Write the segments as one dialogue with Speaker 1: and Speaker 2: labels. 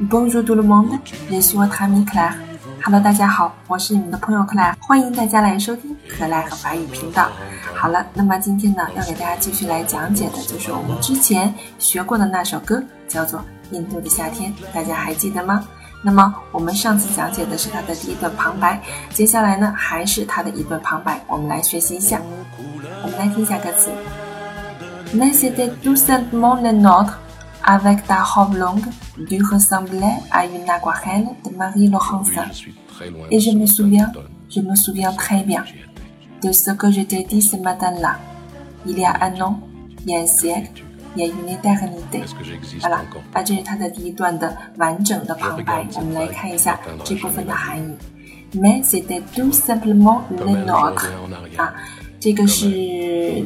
Speaker 1: Bonjour tout le monde, je suis votre ami Claire. Hello，大家好，我是你们的朋友 Clap，欢迎大家来收听可赖和法语频道。好了，那么今天呢，要给大家继续来讲解的就是我们之前学过的那首歌，叫做《印度的夏天》，大家还记得吗？那么我们上次讲解的是它的第一段旁白，接下来呢还是它的一段旁白，我们来学习一下。我们来听一下歌词。Mais c'était tout simplement le nôtre. Avec ta robe longue, tu ressemblais à une aquarelle de Marie Laurencin. Et je me souviens, je me souviens très bien de ce que je t'ai dit ce matin-là. Il y a un an, il y a un siècle, il y a une éternité. Voilà，那这是它的第一段的完整的旁白。我们来看一下这部分的含义。Mais c'était tout simplement le nôtre 啊。 这个是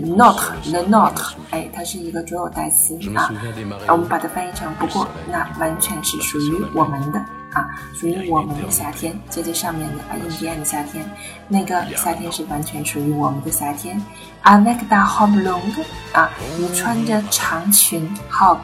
Speaker 1: not，the not，哎，它是一个主有代词啊，我们把它翻译成不过，那完全是属于我们的啊，属于我们的夏天。接着上面的啊，印第安的夏天，那个夏天是完全属于我们的夏天。Avec la robe longue，啊，你穿着长裙，robe，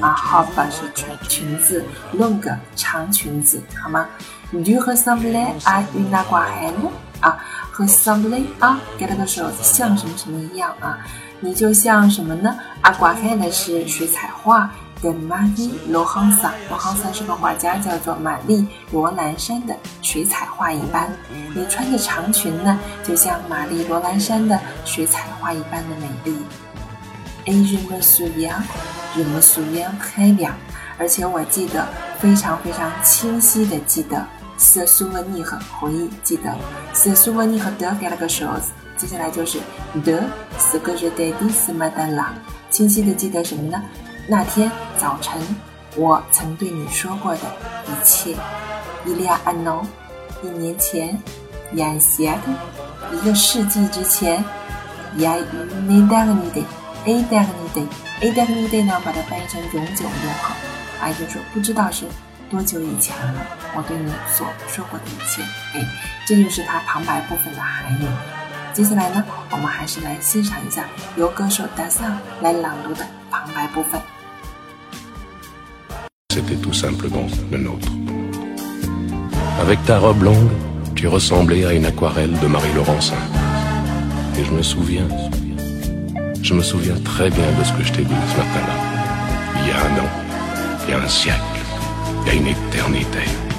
Speaker 1: 啊，robe 是裙裙子，longue 长裙子，好吗？Tu ressemblais à une aquarelle，啊。和 somebody 啊，给了个手，像什么什么一样啊？你就像什么呢？阿瓜看的是水彩画的玛丽罗汉萨，罗汉萨是个画家，叫做玛丽罗兰山的水彩画一般。你穿着长裙呢，就像玛丽罗兰山的水彩画一般的美丽。A 人们素颜，人们素颜很亮，而且我记得非常非常清晰的记得。色苏文尼和回忆记得，色苏文尼和德给了个手子，接下来就是德四个日的第四麦丹拉，清晰的记得什么呢？那天早晨我曾对你说过的一切。伊利亚安诺，一年前，亚西亚的，一个世纪之前，亚于内达格尼的，A 达格尼的，A 达格尼的呢，把它翻译成永久永恒，啊，也就是说不知道是。多久以前了？我对你所说过的一切，哎，这就是它旁白部分的含义。接下来呢，我们还是来欣赏一下由歌手达桑来朗读的旁白部分。
Speaker 2: C'était tout simplement le nôtre. Avec ta robe longue, tu ressemblais à une aquarelle de Marie Laurencin. Et je me souviens, je me souviens très bien de ce que je t'ai dit ce matin-là. Il y a un an, il y a un siècle. Il y a une éternité.